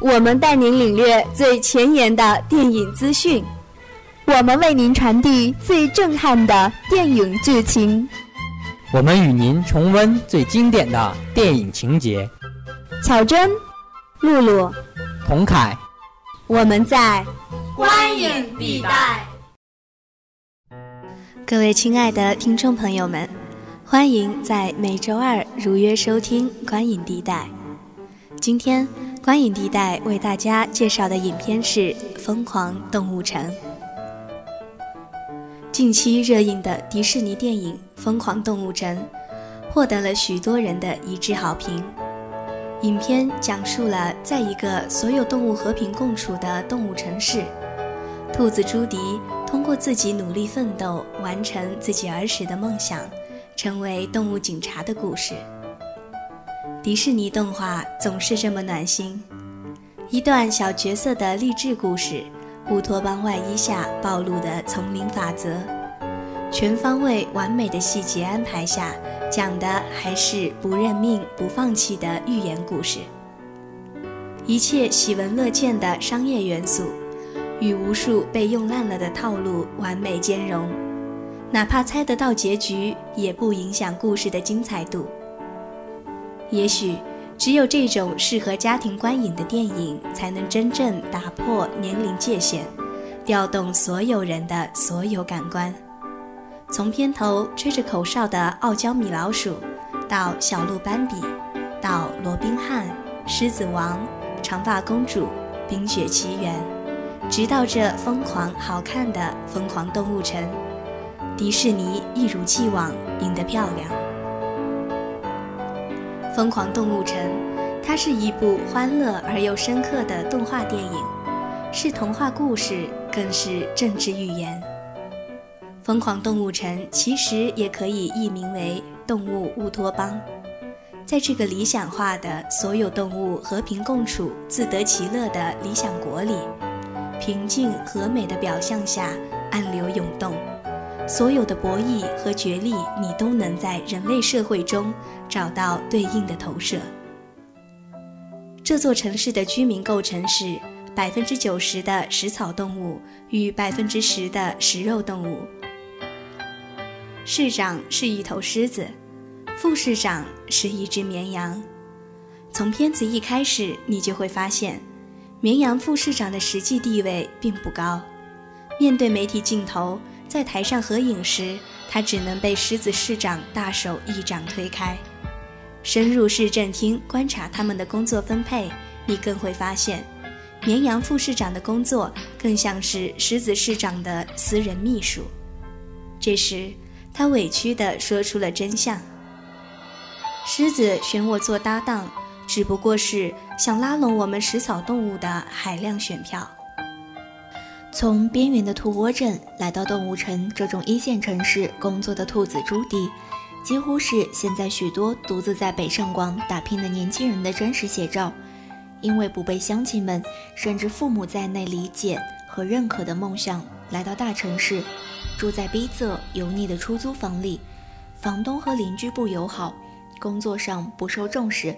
我们带您领略最前沿的电影资讯，我们为您传递最震撼的电影剧情，我们与您重温最经典的电影情节。巧珍、露露、童凯，我们在观影地带。各位亲爱的听众朋友们，欢迎在每周二如约收听《观影地带》。今天，《观影地带》为大家介绍的影片是《疯狂动物城》。近期热映的迪士尼电影《疯狂动物城》获得了许多人的一致好评。影片讲述了在一个所有动物和平共处的动物城市，兔子朱迪。通过自己努力奋斗，完成自己儿时的梦想，成为动物警察的故事。迪士尼动画总是这么暖心，一段小角色的励志故事，乌托邦外衣下暴露的丛林法则，全方位完美的细节安排下，讲的还是不认命、不放弃的寓言故事。一切喜闻乐见的商业元素。与无数被用烂了的套路完美兼容，哪怕猜得到结局，也不影响故事的精彩度。也许只有这种适合家庭观影的电影，才能真正打破年龄界限，调动所有人的所有感官。从片头吹着口哨的傲娇米老鼠，到小鹿斑比，到罗宾汉、狮子王、长发公主、冰雪奇缘。直到这疯狂好看的《疯狂动物城》，迪士尼一如既往赢得漂亮。《疯狂动物城》它是一部欢乐而又深刻的动画电影，是童话故事，更是政治寓言。《疯狂动物城》其实也可以译名为《动物乌托邦》。在这个理想化的所有动物和平共处、自得其乐的理想国里。平静和美的表象下，暗流涌动，所有的博弈和角力，你都能在人类社会中找到对应的投射。这座城市的居民构成是百分之九十的食草动物与百分之十的食肉动物。市长是一头狮子，副市长是一只绵羊。从片子一开始，你就会发现。绵羊副市长的实际地位并不高，面对媒体镜头，在台上合影时，他只能被狮子市长大手一掌推开。深入市政厅观察他们的工作分配，你更会发现，绵羊副市长的工作更像是狮子市长的私人秘书。这时，他委屈地说出了真相：狮子选我做搭档。只不过是想拉拢我们食草动物的海量选票。从边缘的兔窝镇来到动物城这种一线城市工作的兔子朱迪，几乎是现在许多独自在北上广打拼的年轻人的真实写照。因为不被乡亲们甚至父母在内理解和认可的梦想，来到大城市，住在逼仄油腻的出租房里，房东和邻居不友好，工作上不受重视。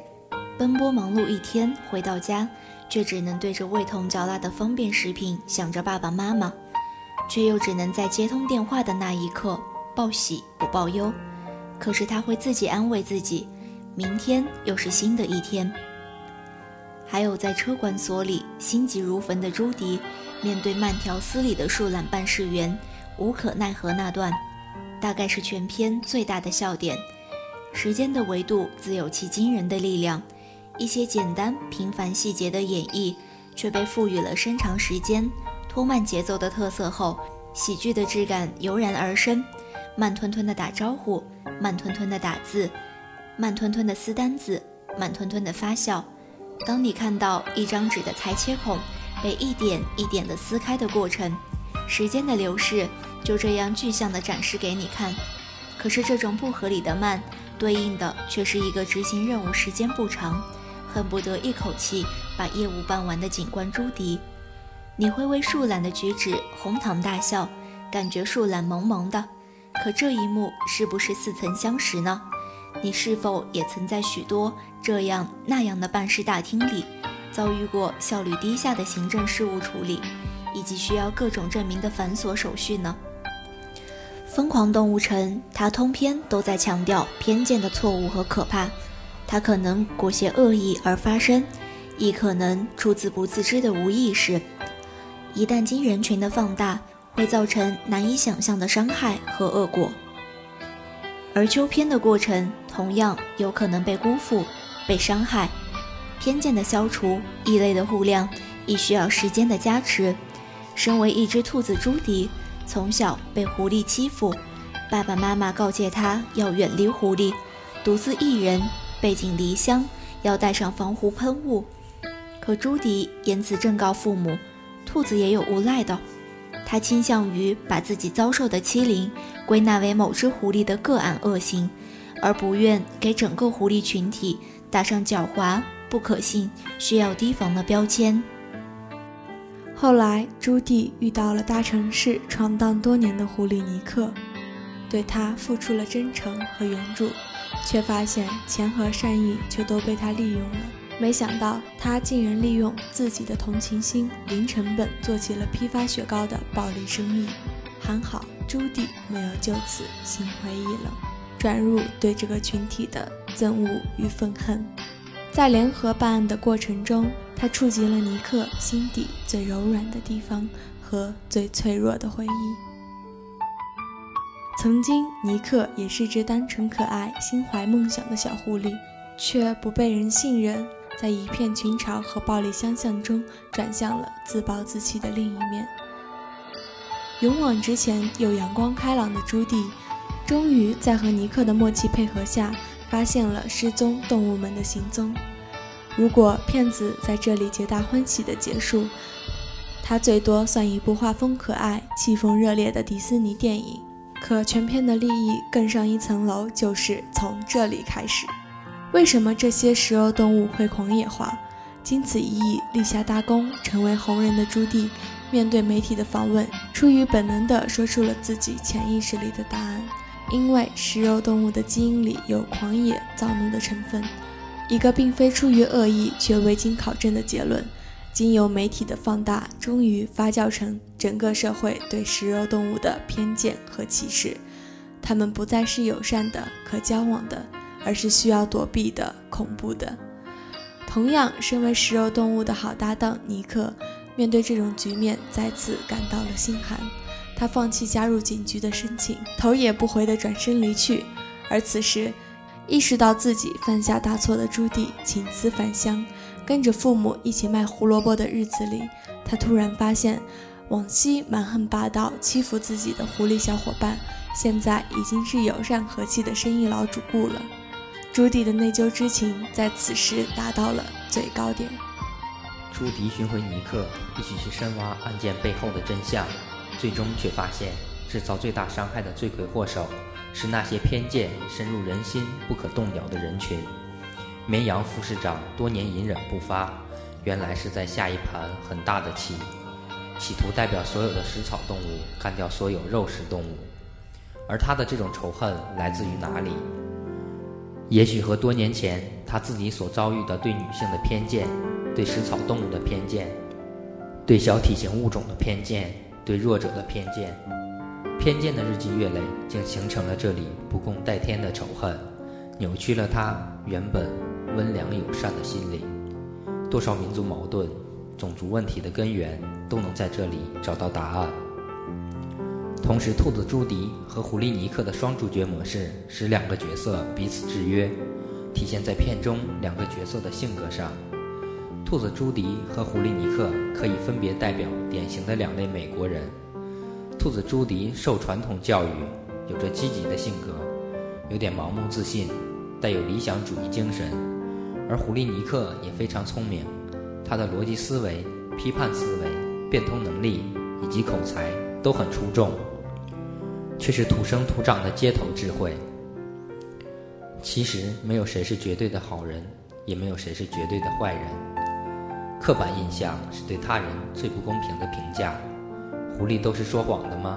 奔波忙碌一天，回到家却只能对着味同嚼蜡的方便食品想着爸爸妈妈，却又只能在接通电话的那一刻报喜不报忧。可是他会自己安慰自己，明天又是新的一天。还有在车管所里心急如焚的朱迪，面对慢条斯理的树懒办事员，无可奈何那段，大概是全片最大的笑点。时间的维度自有其惊人的力量。一些简单平凡细节的演绎，却被赋予了伸长时间、拖慢节奏的特色后，喜剧的质感油然而生。慢吞吞的打招呼，慢吞吞的打字，慢吞吞的撕单子，慢吞吞的发笑。当你看到一张纸的裁切孔被一点一点的撕开的过程，时间的流逝就这样具象的展示给你看。可是这种不合理的慢，对应的却是一个执行任务时间不长。恨不得一口气把业务办完的警官朱迪，你会为树懒的举止哄堂大笑，感觉树懒萌萌的。可这一幕是不是似曾相识呢？你是否也曾在许多这样那样的办事大厅里，遭遇过效率低下的行政事务处理，以及需要各种证明的繁琐手续呢？《疯狂动物城》它通篇都在强调偏见的错误和可怕，它可能裹挟恶意而发生，亦可能出自不自知的无意识。一旦经人群的放大，会造成难以想象的伤害和恶果。而秋偏的过程同样有可能被辜负、被伤害。偏见的消除、异类的互谅，亦需要时间的加持。身为一只兔子，朱迪从小被狐狸欺负，爸爸妈妈告诫他要远离狐狸，独自一人背井离乡，要带上防狐喷雾。可朱迪言辞正告父母，兔子也有无赖的。他倾向于把自己遭受的欺凌归纳为某只狐狸的个案恶行，而不愿给整个狐狸群体打上狡猾、不可信、需要提防的标签。后来，朱棣遇到了大城市闯荡多年的狐狸尼克，对他付出了真诚和援助，却发现钱和善意却都被他利用了。没想到他竟然利用自己的同情心，零成本做起了批发雪糕的暴利生意。还好朱棣没有就此心灰意冷，转入对这个群体的憎恶与愤恨。在联合办案的过程中，他触及了尼克心底最柔软的地方和最脆弱的回忆。曾经，尼克也是只单纯可爱、心怀梦想的小狐狸，却不被人信任。在一片群嘲和暴力相向中，转向了自暴自弃的另一面。勇往直前又阳光开朗的朱棣，终于在和尼克的默契配合下，发现了失踪动物们的行踪。如果片子在这里皆大欢喜的结束，它最多算一部画风可爱、气氛热烈的迪士尼电影。可全片的利益更上一层楼，就是从这里开始。为什么这些食肉动物会狂野化？经此一役立下大功，成为红人的朱棣，面对媒体的访问，出于本能地说出了自己潜意识里的答案。因为食肉动物的基因里有狂野、躁怒的成分，一个并非出于恶意却未经考证的结论，经由媒体的放大，终于发酵成整个社会对食肉动物的偏见和歧视。它们不再是友善的、可交往的。而是需要躲避的、恐怖的。同样，身为食肉动物的好搭档尼克，面对这种局面，再次感到了心寒。他放弃加入警局的申请，头也不回地转身离去。而此时，意识到自己犯下大错的朱棣请辞返乡，跟着父母一起卖胡萝卜的日子里，他突然发现，往昔蛮横霸道、欺负自己的狐狸小伙伴，现在已经是友善和气的生意老主顾了。朱迪的内疚之情在此时达到了最高点。朱迪寻回尼克，一起去深挖案件背后的真相，最终却发现制造最大伤害的罪魁祸首是那些偏见深入人心、不可动摇的人群。绵羊副市长多年隐忍不发，原来是在下一盘很大的棋，企图代表所有的食草动物干掉所有肉食动物。而他的这种仇恨来自于哪里？也许和多年前他自己所遭遇的对女性的偏见、对食草动物的偏见、对小体型物种的偏见、对弱者的偏见，偏见的日积月累，竟形成了这里不共戴天的仇恨，扭曲了他原本温良友善的心灵。多少民族矛盾、种族问题的根源，都能在这里找到答案。同时，兔子朱迪和狐狸尼克的双主角模式使两个角色彼此制约，体现在片中两个角色的性格上。兔子朱迪和狐狸尼克可以分别代表典型的两类美国人。兔子朱迪受传统教育，有着积极的性格，有点盲目自信，带有理想主义精神；而狐狸尼克也非常聪明，他的逻辑思维、批判思维、变通能力以及口才都很出众。却是土生土长的街头智慧。其实没有谁是绝对的好人，也没有谁是绝对的坏人。刻板印象是对他人最不公平的评价。狐狸都是说谎的吗？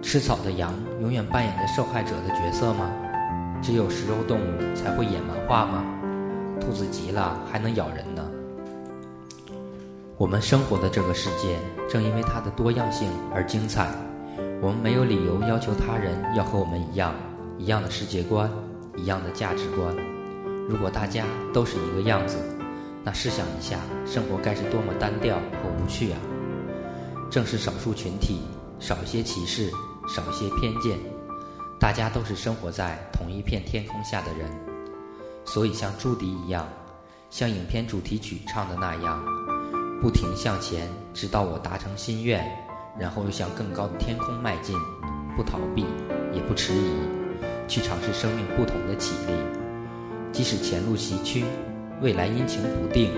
吃草的羊永远扮演着受害者的角色吗？只有食肉动物才会野蛮化吗？兔子急了还能咬人呢。我们生活的这个世界，正因为它的多样性而精彩。我们没有理由要求他人要和我们一样，一样的世界观，一样的价值观。如果大家都是一个样子，那试想一下，生活该是多么单调和无趣啊！正是少数群体，少些歧视，少些偏见，大家都是生活在同一片天空下的人。所以像朱迪一样，像影片主题曲唱的那样，不停向前，直到我达成心愿。然后又向更高的天空迈进，不逃避，也不迟疑，去尝试生命不同的绮丽。即使前路崎岖，未来阴晴不定，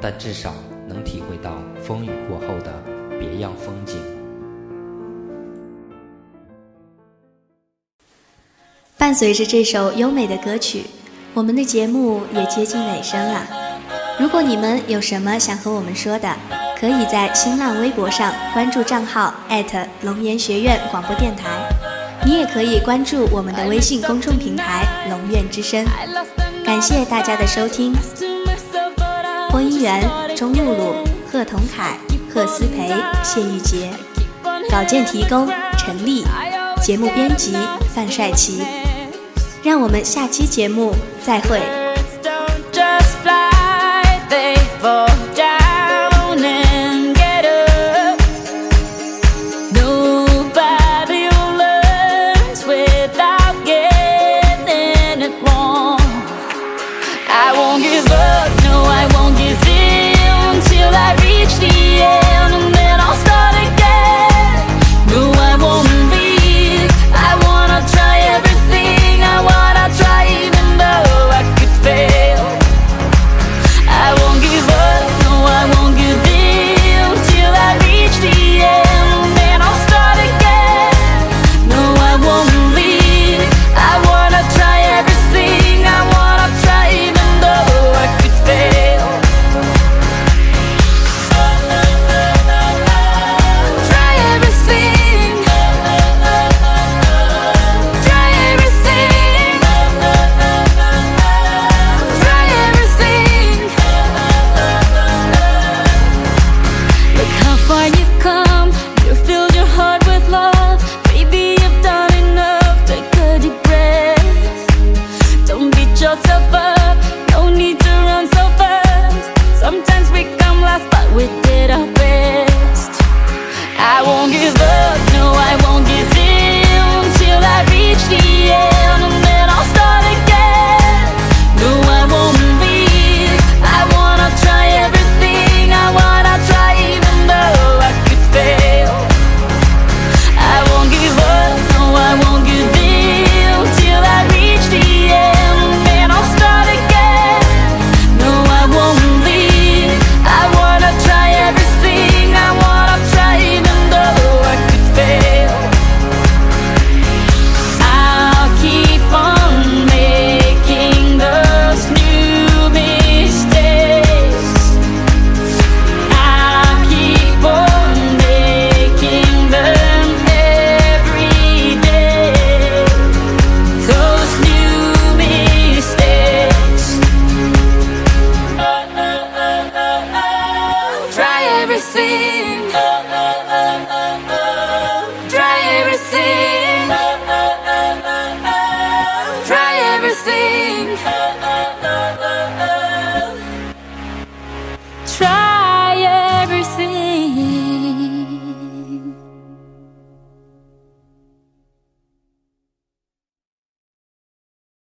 但至少能体会到风雨过后的别样风景。伴随着这首优美的歌曲，我们的节目也接近尾声了。如果你们有什么想和我们说的，可以在新浪微博上关注账号龙岩学院广播电台，你也可以关注我们的微信公众平台龙院之声。感谢大家的收听。播音员：钟露露、贺同凯、贺思培、谢玉洁。稿件提供：陈丽。节目编辑：范帅奇。让我们下期节目再会。everything.